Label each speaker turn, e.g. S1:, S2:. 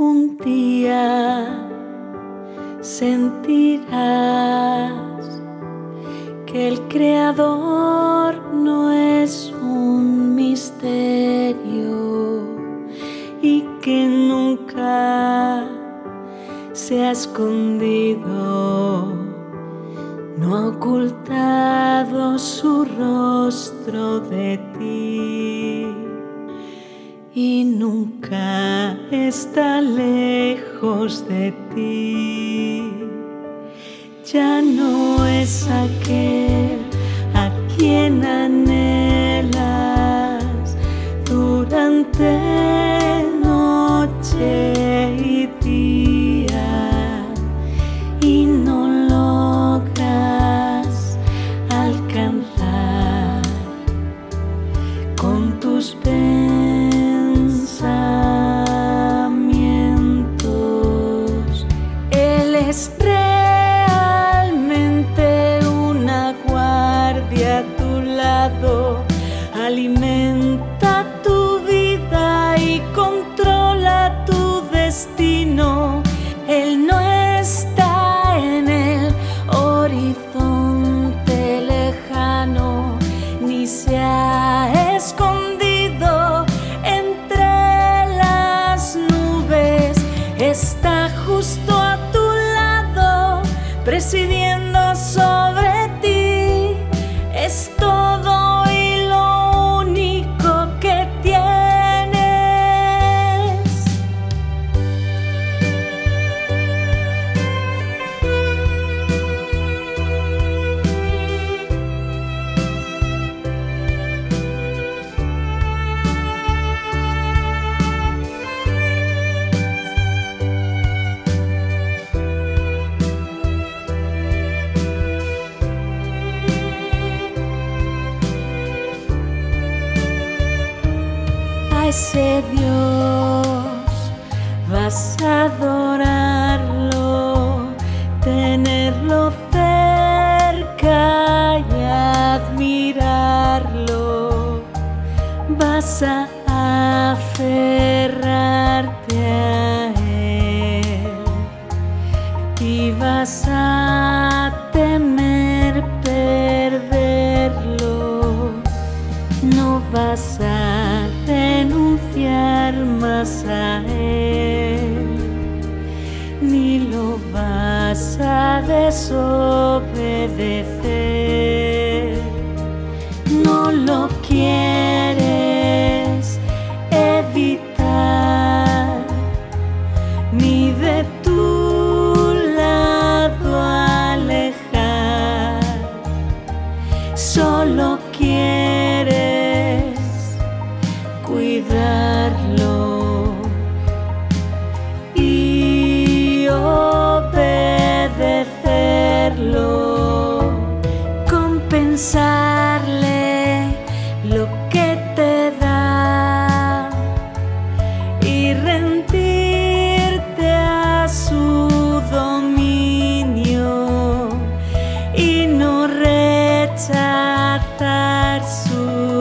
S1: Un día sentirás que el Creador no es un misterio y que nunca se ha escondido, no ha ocultado su rostro de ti y nunca está lejos de ti. Ya no es aquel a quien anhelas durante noche es realmente una guardia a tu lado, alimenta Es todo ese Dios vas a adorarlo, tenerlo cerca y admirarlo. Vas a aferrarte a él y vas a temer perderlo. No vas a ni lo vas a desobedecer. No lo quieres evitar, ni de tu y rendirte a su dominio y no rechazar su